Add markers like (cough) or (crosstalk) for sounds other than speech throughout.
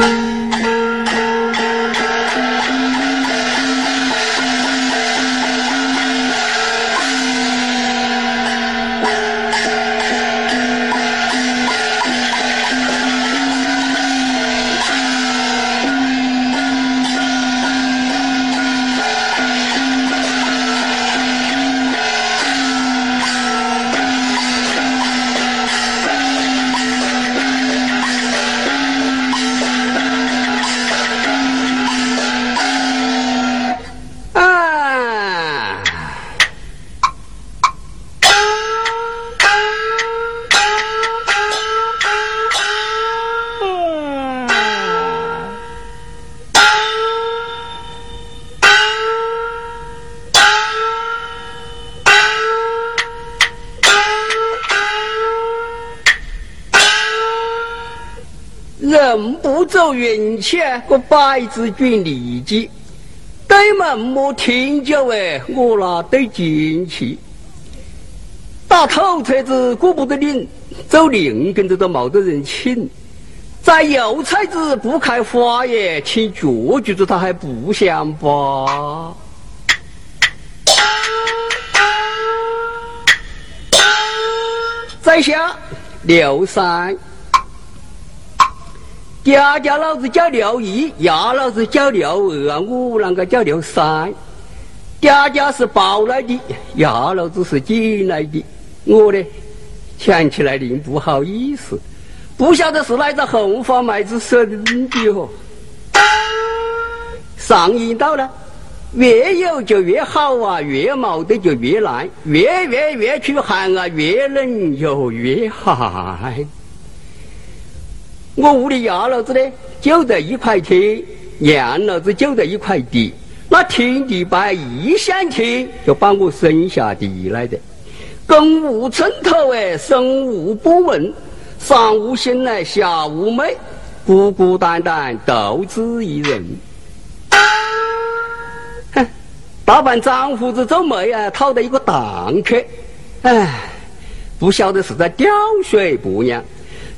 走我百子君利己；对门莫听酒哎，我拿对金器。打头车子顾不得领，走另跟着都冇得人请。在油菜子不开花耶，请脚举着他还不想吧？在下刘三。家家老子叫刘一，伢老子叫刘二啊，我啷个叫刘三？家家是抱来的，伢老子是捡来的。我呢，想起来另不好意思，不晓得是哪个红花麦子生的哦。上瘾到了，越有就越好啊，越冇得就越难，越越越去寒啊，越冷又越寒。我屋里伢老子呢，就在一块田，娘老子就在一块地。那天地白一想天，就把我生下地来的。公无寸头哎，生无不闻，上无心来，下无美，孤孤单单独自一人。哼，大半张胡子皱眉啊，讨得一个荡客。哎，不晓得是在吊水不娘。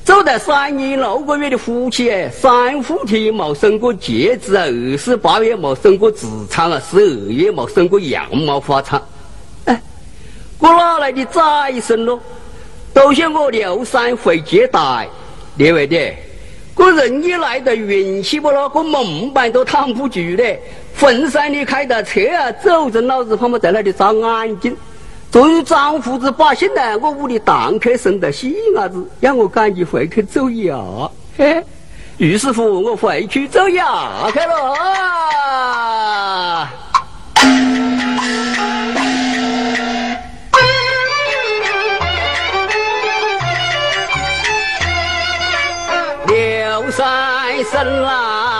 走在三年六个月的夫妻哎，三伏天没生过疖子啊，二十八月没生过痔疮啊，十二月没生过羊毛花疮。哎，我哪来的再生咯？都像我刘三会接待，列位的，个人一来的运气不咯，个门板都躺不住的，坟山里开的车啊，走着老子他妈在那里眨眼睛。作为张胡子把心呢，我屋里堂客生得细伢子，让我赶紧回去走牙。嘿，于是乎我回去走牙去了。刘三生来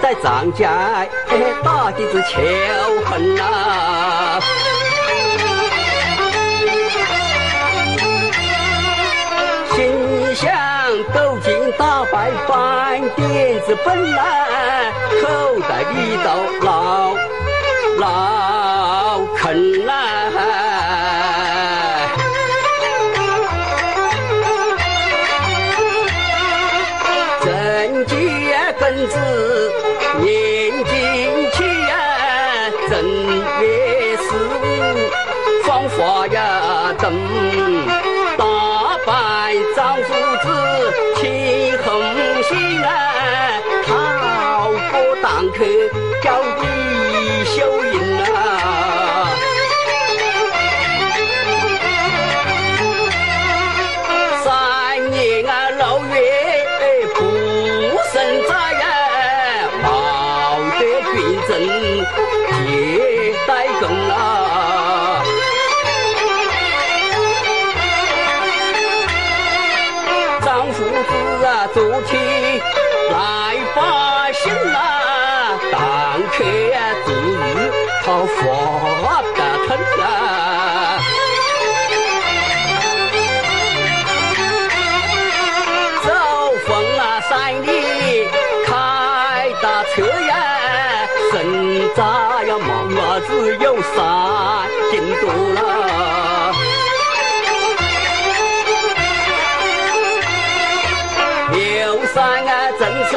在张家打的是仇恨呐。走进大白饭点子本来个当客叫李秀英啊，三年啊六月不生灾呀，冒得军阵接待更啊。昨天杀进都了，刘三啊，正是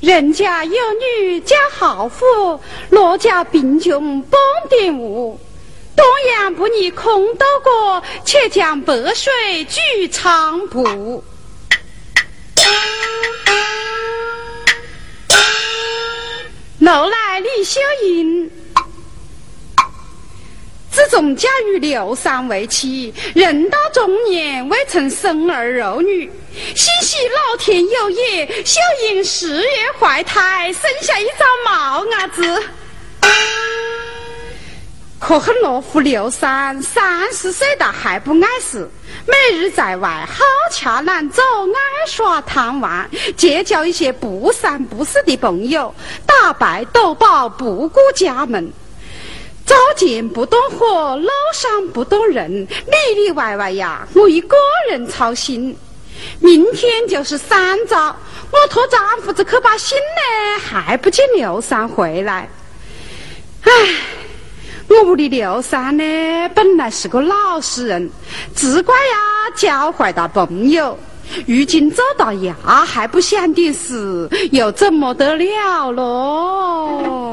人家有女家好富，罗家贫穷帮点无。东阳不逆空斗过，且将白水举长步。楼来李秀英，自从嫁与刘三为妻，人到中年未曾生儿育女，幸喜老天有眼，秀英十月怀胎，生下一张毛伢子。可恨罗夫刘三三十岁了还不碍事，每日在外好吃懒做，爱耍贪玩，结交一些不三不四的朋友，打败斗宝不顾家门，灶前不动火，路上不动人，里里外外呀，我一个人操心。明天就是三灶，我托丈夫子去把信呢，还不见刘三回来，唉。我屋里刘三呢，本来是个老实人，只怪呀交坏了朋友，如今做到牙还不想点事，又怎么得了咯？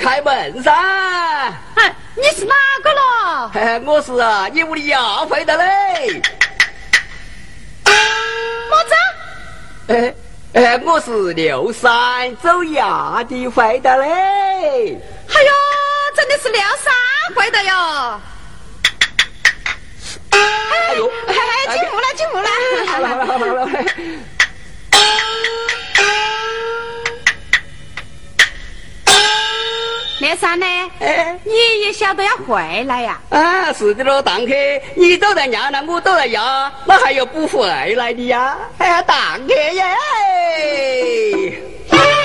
开门噻！哎，你是哪个咯？哎，我是啊，你屋里丫回的嘞。么子？哎哎，我是六三走衙的回的嘞。哎呦，真的是六三回的哟！哎呦，哎，进屋了，进屋了。好了好了好了连三呢？哎，你也晓得要回来呀？啊，是的喽，堂客，你都在娘呢，我都在家，那还有不回来的呀？哎，呀，堂客耶！(laughs)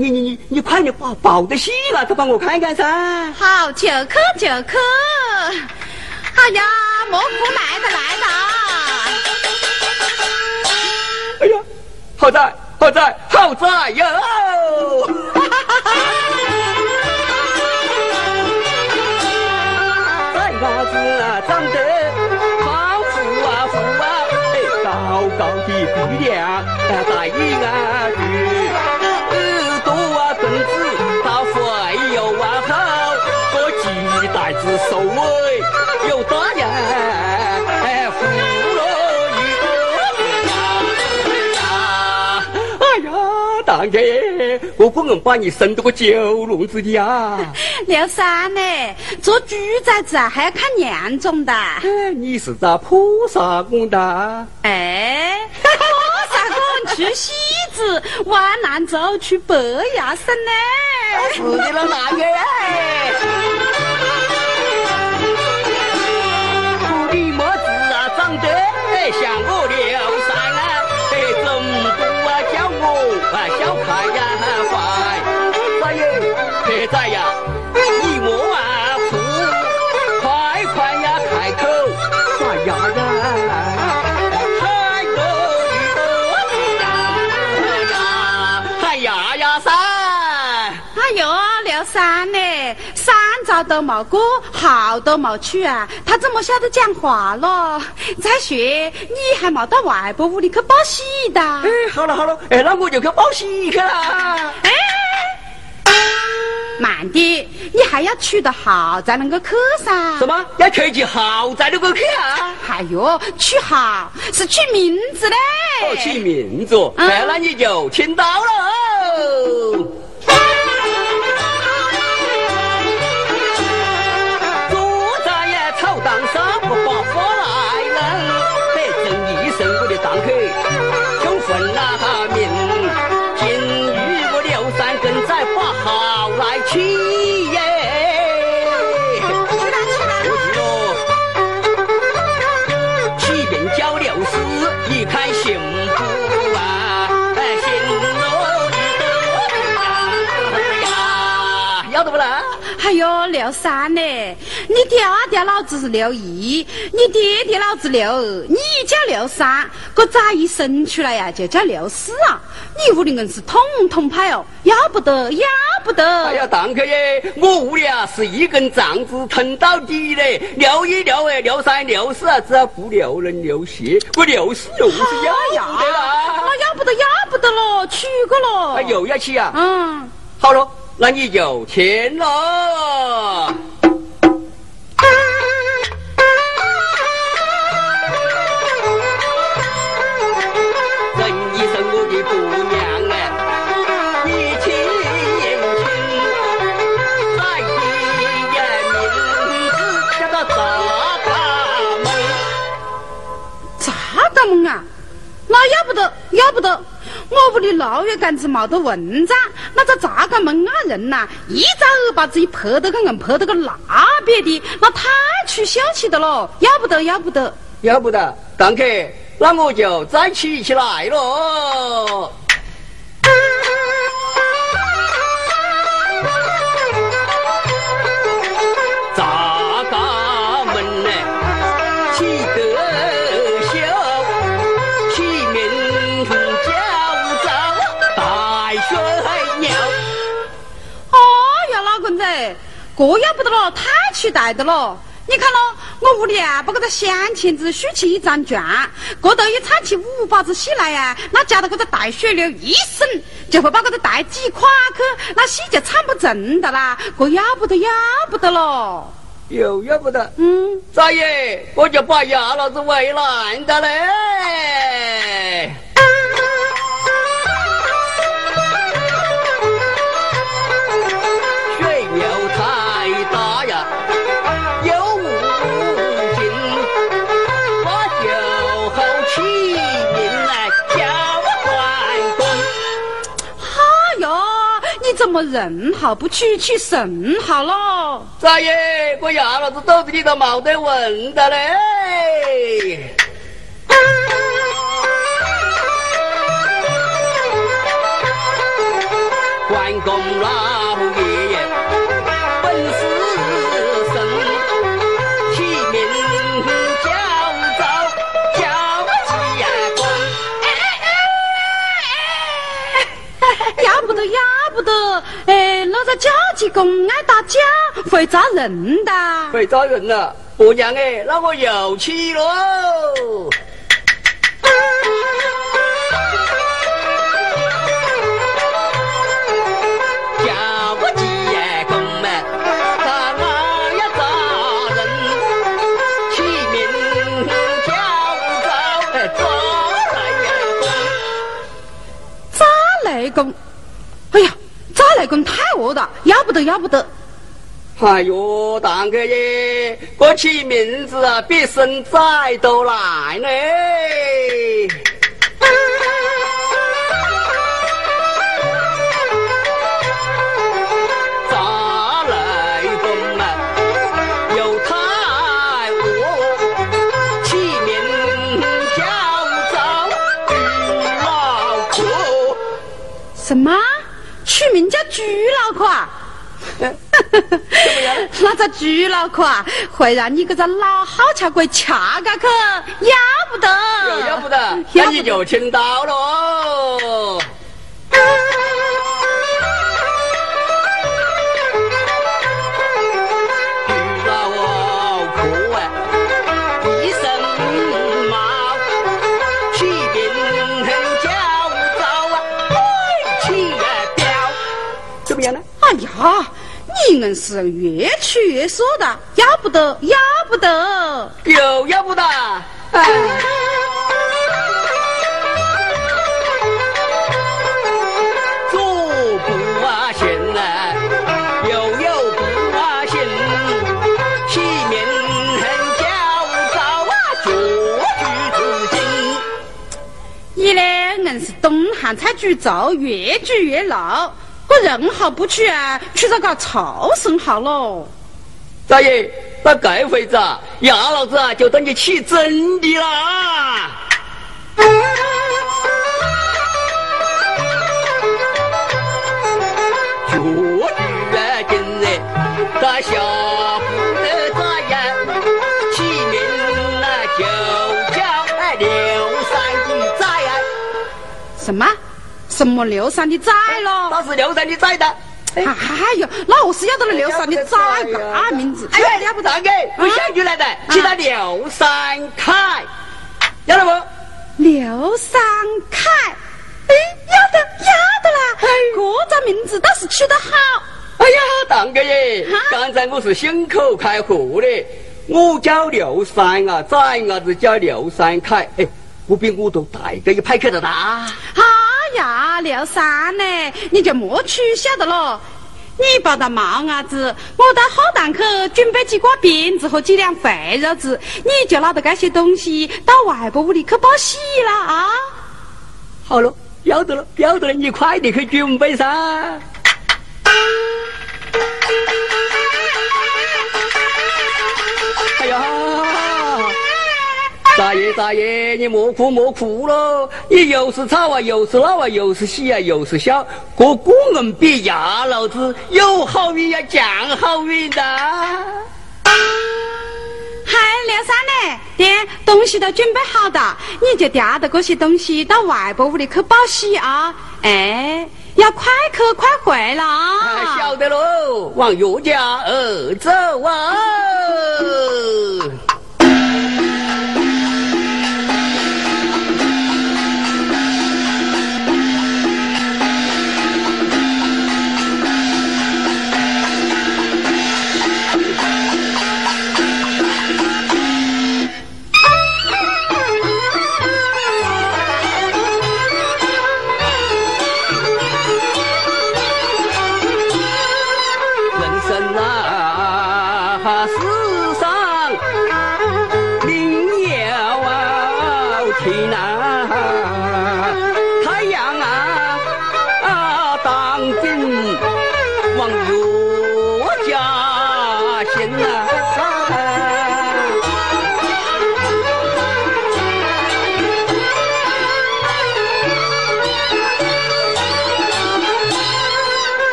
你你你你快点把抱的戏拿给帮我看看噻。好，就去就去。哎呀，蘑菇来了来了。哎呀，好在，好在，好在哟！(laughs) 在伢子啊，长得好富啊富啊，高高的鼻梁，大眼啊我可能把你生到个九笼子的呀！(laughs) 刘三呢，做猪崽子啊，还要看年种的。你是咋菩萨公的？哎，菩萨公去西子，往南走去白牙山呢。是的了，大哥。你么子啊，长得像我刘啊小开呀快？大爷，别在呀，都没过，号都没取啊，他怎么晓得讲话了？再说你还没到外婆屋里去报喜的。哎，好了好了，哎，那我就去报喜去了。哎，慢点，你还要取得好才能够去噻。什么？要取起号才能够去啊？哎呦，取号是取名字嘞。哦，取名字。哎，那你就听到了。哎呦，聊啥呢？你爹爹老子是刘一，你爹爹老子刘二，你叫刘三，这崽一生出来呀就叫刘四啊！你屋里人是统统派哦，要不得，要不得！哎呀，当客耶，我屋里啊是一根肠子疼到底嘞，刘一、刘二、刘三、刘四啊，只要不留人留血，我刘四又是要不得了！那要不得，要不得了，娶个喽！又要娶啊？嗯，好了。那你就签了。要不得，要不得。我屋里老月杆子没得蚊帐，那个咋个门啊人呐？一个耳巴子一拍得个硬，拍得个那边的，那太出秀气的了，要不得，要不得，要不得。堂客，那我就再起起来喽。这要不得了，太期待的了！你看咯，我屋里啊，把这个镶嵌子竖起一张卷，这头一唱起五把子戏来呀，那加到这个大水流一伸，就会把这个带挤垮去，那戏就唱不成的啦！这要不得，要不得了！又要不得，嗯，咋爷，我就把牙老子喂烂的嘞！怎么人好不去去神好喽？咋耶？我牙老子肚子里头冇得问的嘞！关公老爷本是神，起名叫赵叫济公。要不得，要哎，那个假期工爱打架，会扎人的。会扎人了，婆娘哎，那我又去喽。要不得，要不得！哎呦，大哥耶，我起名字啊，比生崽都难呢。什么？取名叫猪脑壳啊？那个猪脑壳啊，会让你这个老好吃鬼掐下去，要不得！要不得，那你就听到喽。哎 (laughs) 呀，你硬是越吃越少的，要不得，要不得，又要不得。哎是东汉菜煮粥，越煮越老。我人好不去啊，去这个朝生好喽。大爷，那这回子啊，亚老子啊就等你起真的啦。绝句啊，今日在下。什么？什么刘三的崽咯？那是刘三的崽的。哎呦，那我是要到了刘三的崽个名字。哎呀，要不大给，我想起来的，叫他刘三凯，要得不？刘三凯，哎，要得，要得啦！这个名字倒是取得好。哎呀，堂哥耶，刚才我是信口开河的，我叫刘三啊，崽伢子叫刘三凯，哎。不比我都大个一派去的大。哎呀，刘三呢？你就莫取笑的了。你抱到毛伢子，我到后堂去准备几挂鞭子和几两肥肉子，你就拿着这些东西到外婆屋里去报喜了啊！好了，要得了，要得了，你快点去准备噻。哎呀！大爷大爷，你莫哭莫哭喽！你又是吵啊，又是闹啊，又是喜啊，又是笑，过过人比牙老子有好运要，降好运的。嗨，刘三嘞？爹，东西都准备好的，你就叼着这些东西到外婆屋里去报喜啊！哎，要快去快回了啊！晓得喽，往岳家儿走啊！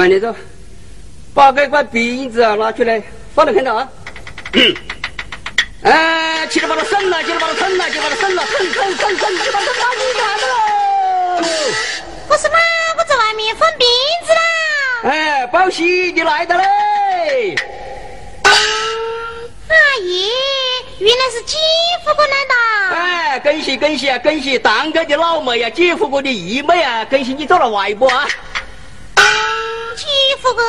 慢点走，把这块鼻子啊拿出来，放到看到啊。(coughs) 哎，起来把它伸了，起来把它伸了，就把它伸了，伸伸伸伸，就把它放进来了。我是妈，我在外面放鼻子啦。哎，宝喜你来的嘞。阿姨，原来是姐夫过来的。哎，恭喜恭喜啊，恭喜堂哥的老妹啊，姐夫哥的姨妹啊，恭喜你做了外婆啊。姐夫哥，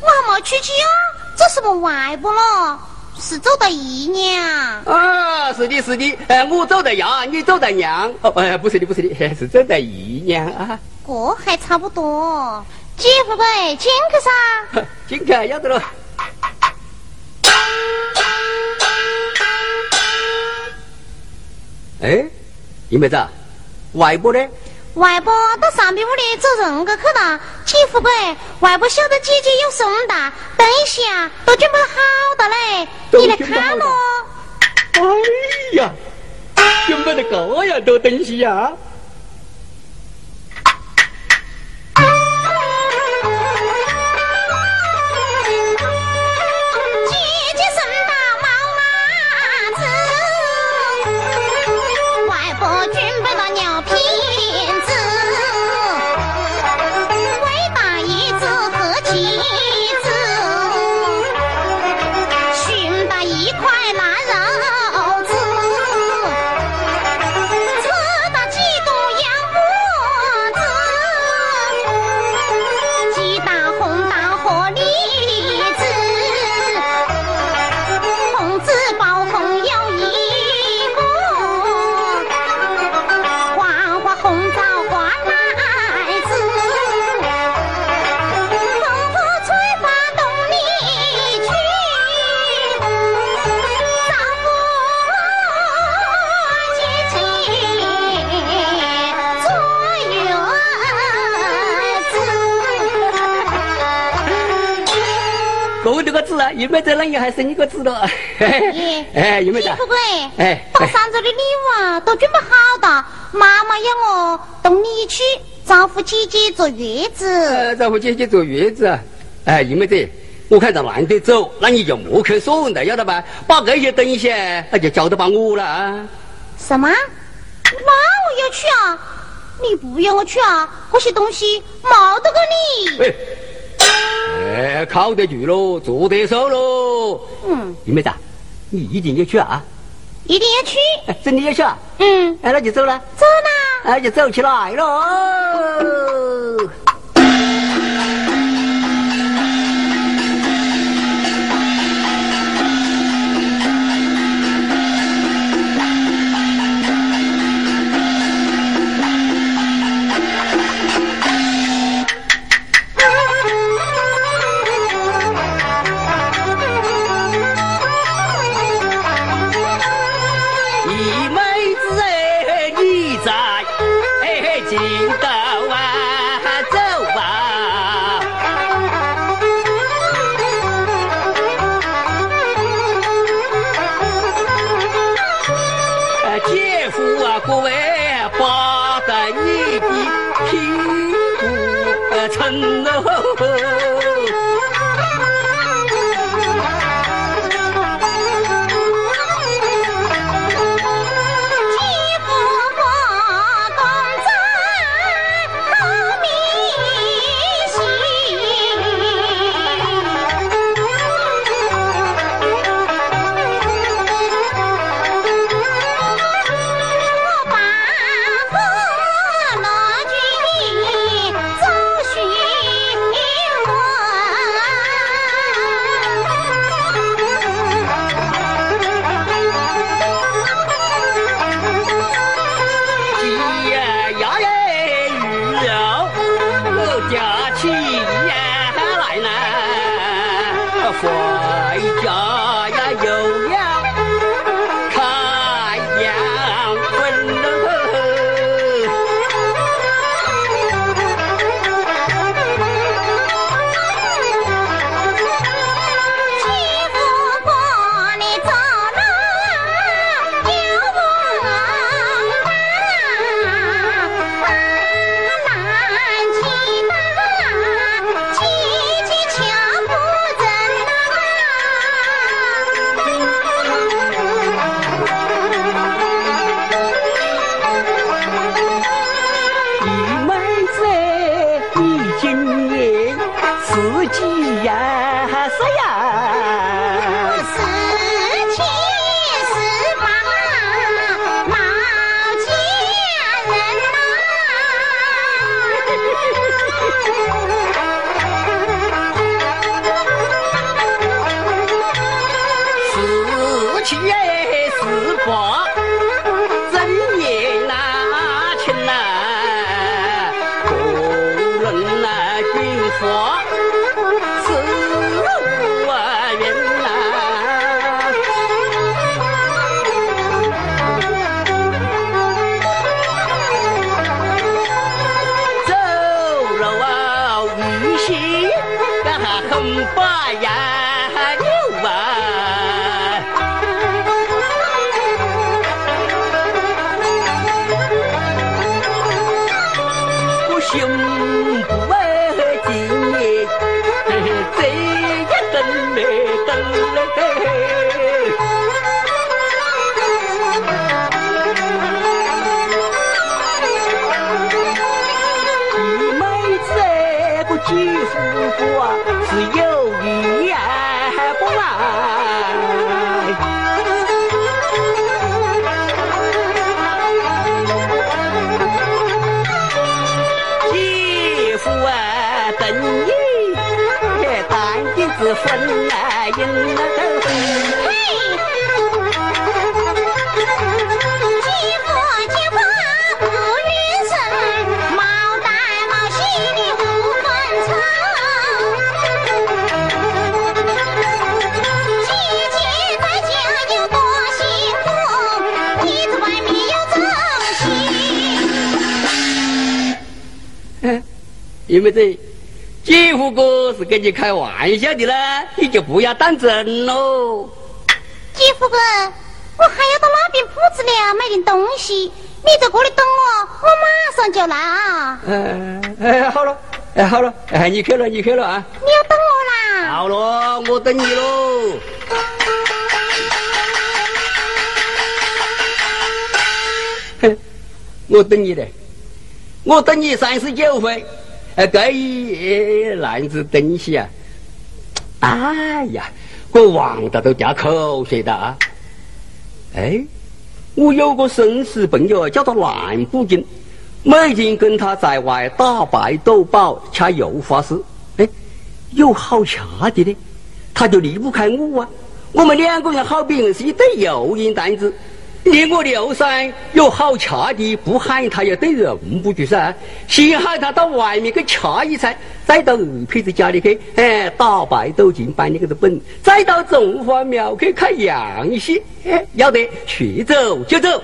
我还没出去啊，做什么外婆了？是走的姨娘。啊，是的，是的，哎，我走的牙，你走的娘。哦，哎，不是的，不是的，是走的姨娘啊。这还差不多。姐夫哥，进去噻。(laughs) 进去，要得了。哎，你妹子，外婆呢？外婆到上边屋里走人个去了。姐夫哥，外婆晓得姐姐有送大，等一下都准备好的嘞，你来看咯。哎呀，准备的这样多东西呀！有没得那里还生一个字了？哎，有没有？富贵，哎，到上周的礼物啊，都准备好的。妈妈要我同你去招呼姐姐坐月子。呃招呼姐姐坐月子。哎，有没得？我看到难得走，那你就莫去算了，晓得吧？把这些东西，那就交到把我了啊。什么？那我要去啊？你不要我去啊？这些东西没得给你。哎，靠得住喽，坐得手喽。嗯，玉妹子，你一定要去啊？一定要去。真的要去啊？嗯。哎，那就走了。走了。哎，就走起来喽。面有正气。嗯，因为这几乎哥是跟你开玩笑的啦，你就不要当真喽。姐夫哥，我还要到那边铺子了买点东西，你在这里等我，我马上就来啊！嗯、哎，好了，哎，好了，哎，你去了，你去了啊。你要等我啦？好了，我等你喽。哼，我等你的，我等你三十九回，哎，这一篮子东西啊，哎呀，我忘得都掉口水的啊！哎，我有个生死朋友叫做蓝布金，每天跟他在外打牌斗宝掐油花丝，哎，有好掐的呢，他就离不开我啊。我们两个人好比是一对游银担子，你我刘三有好吃的，不喊他也对人不住噻。先喊他到外面去吃一餐，再到二皮子家里去，哎，打牌斗金摆你个的本，再到中华庙去看杨戏，哎，要得，去走就走。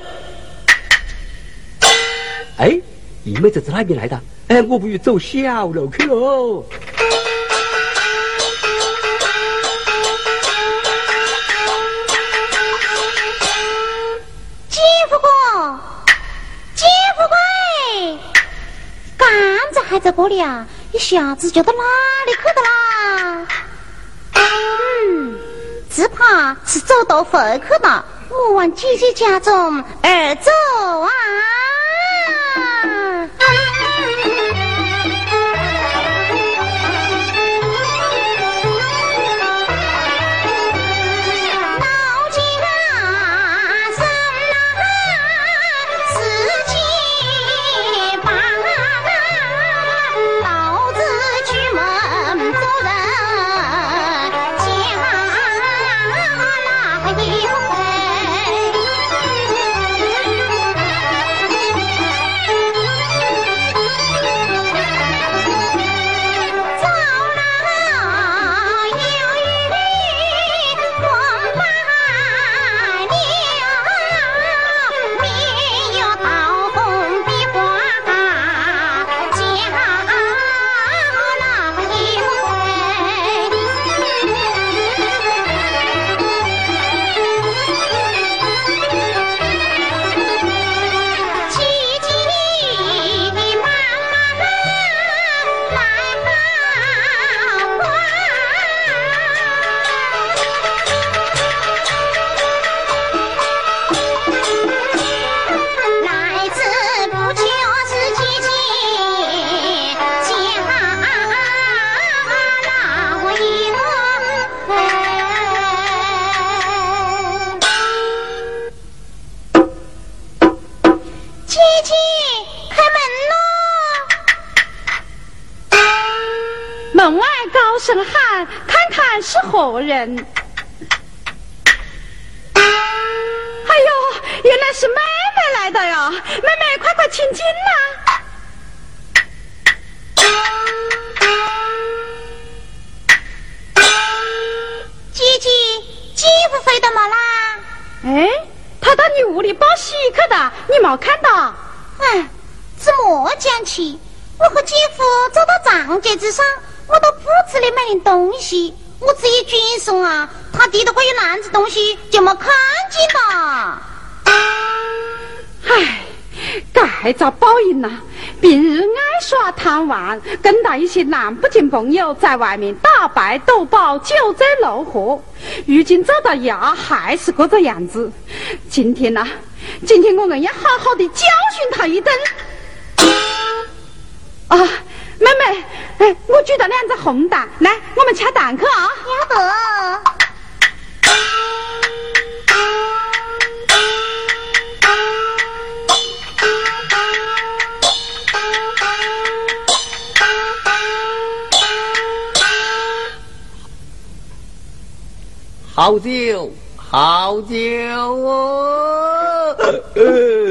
哎，姨妹子在那边来的，哎，我不如走小路去喽。还在过里啊，一下子就到哪里去的啦？嗯，只怕是走到回去了。我往姐姐家中而走啊！人。哎呦，原来是妹妹来的呀！妹妹，快快请进呐！姐姐，姐夫回到没啦？哎，他到你屋里报喜去的，你没看到？哎，怎么讲起？我和姐夫走到长街之上，我到铺子里买点东西，啊，他提的过一篮子东西就没看见了。唉。该遭报应了。平日爱耍贪玩，跟到一些男不敬朋友在外面打牌赌宝，酒醉怒喝。如今走到衙还是这个样子。今天呐，今天我们要好好的教训他一顿。啊，妹妹，哎，我举了两只红蛋，来，我们吃蛋去啊！要得。好酒，好酒哦！(laughs)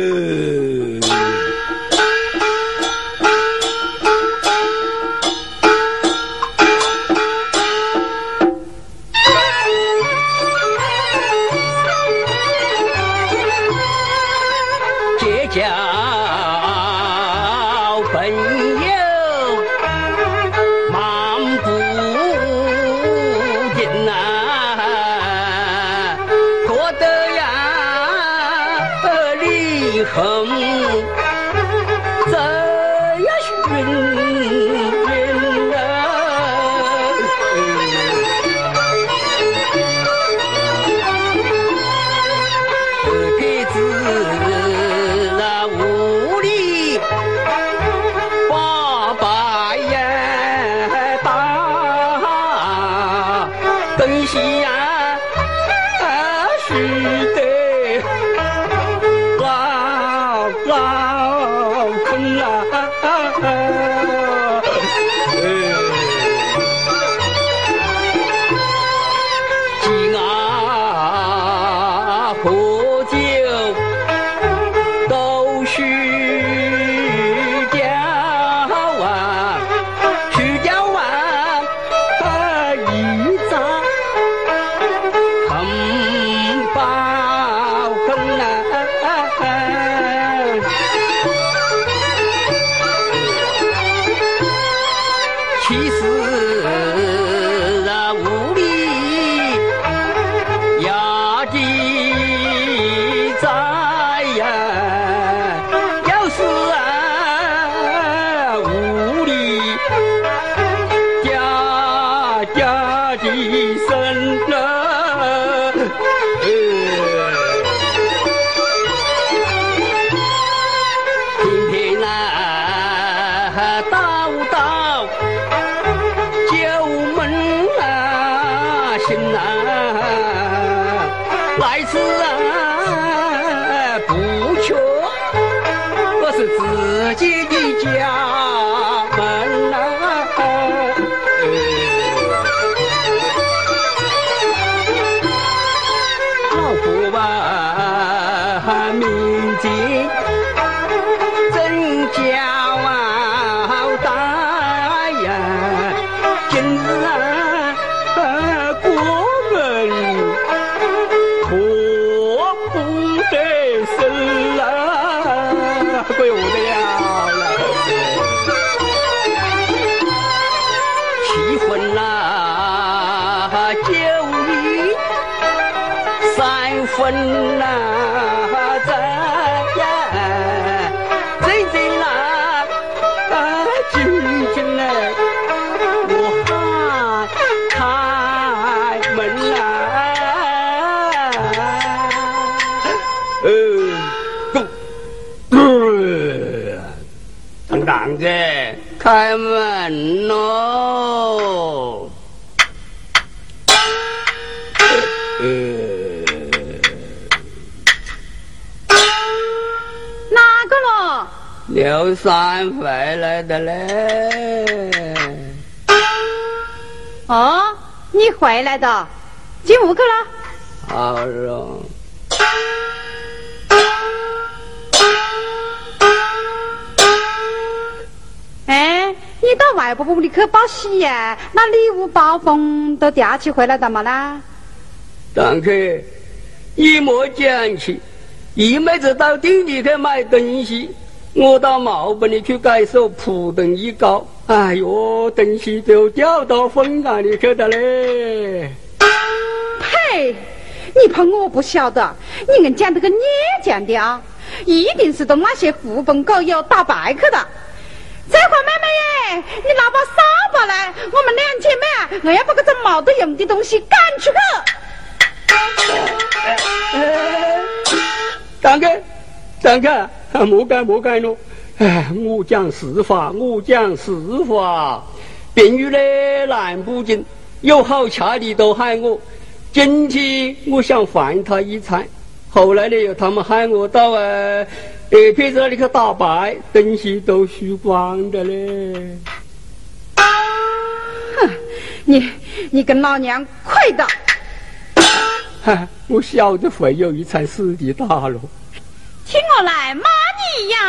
是自己的家。开门喽！哪个咯？刘三回来的嘞！哦，你回来的，进屋去了。好了。婆屋里去报喜呀？那礼物包封都吊起回来的嘛啦？堂客，你莫讲起，一妹子到店里去买东西，我到茅棚里去改手扑腾一高，哎呦，东西都掉到风缸里去了嘞！呸！你怕我不晓得？你硬讲这个孽讲的啊，一定是同那些狐朋狗友打牌去的。再话妹妹耶，你拿把扫把来，我们两姐妹啊，我要把这种冇得用的东西赶出去。张哥，张哥，莫干莫干咯！哎，我讲实话，我讲实话。便于呢，难不进，有好吃的都喊我。今天我想还他一餐，后来呢，他们喊我到呃。二撇子那里去打牌，东西都输光的嘞！哼，你你跟老娘快的！(laughs) 哈，我晓得会有一场死的打咯。听我来骂你呀！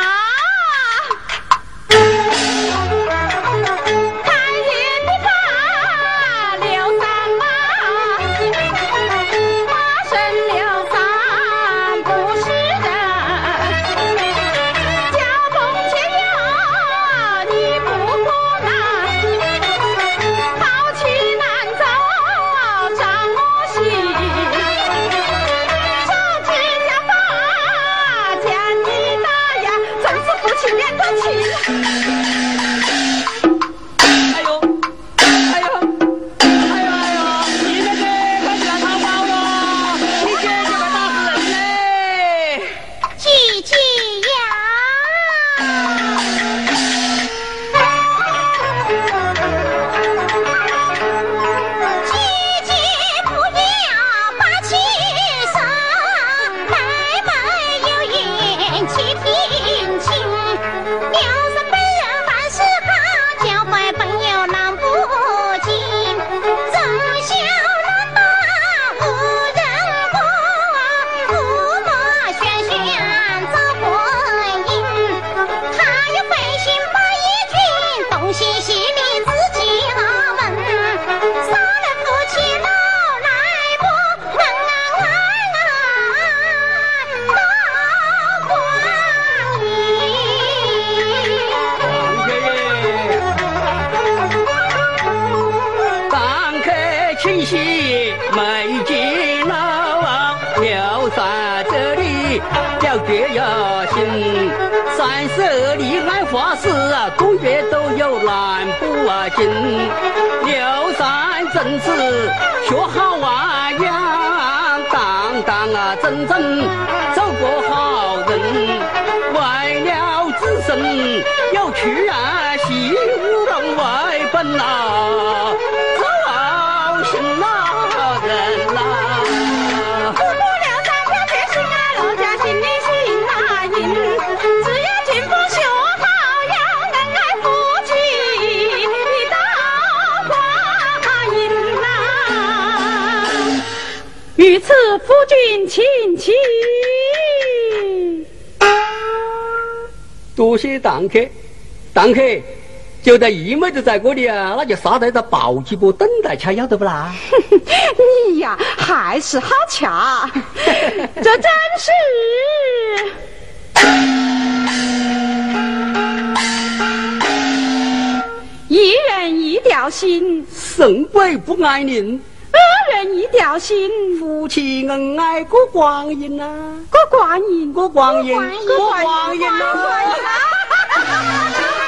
要别有心，三十而立爱发啊，公爷都有难不惊。刘三正是，学好啊样，当当啊正正，做个好人。为了子孙，要娶啊媳妇当外本呐。于此夫君请起，多谢当客，当客，就在一妹子在这里啊，那就杀在这抱几个等待吃，要得不啦？(laughs) 你呀，还是好恰，(laughs) 这真是一人一条心，神鬼不爱宁。二人一条心，夫妻恩爱过光阴呐，过光阴，过光阴，过光阴，过光阴啊！(laughs)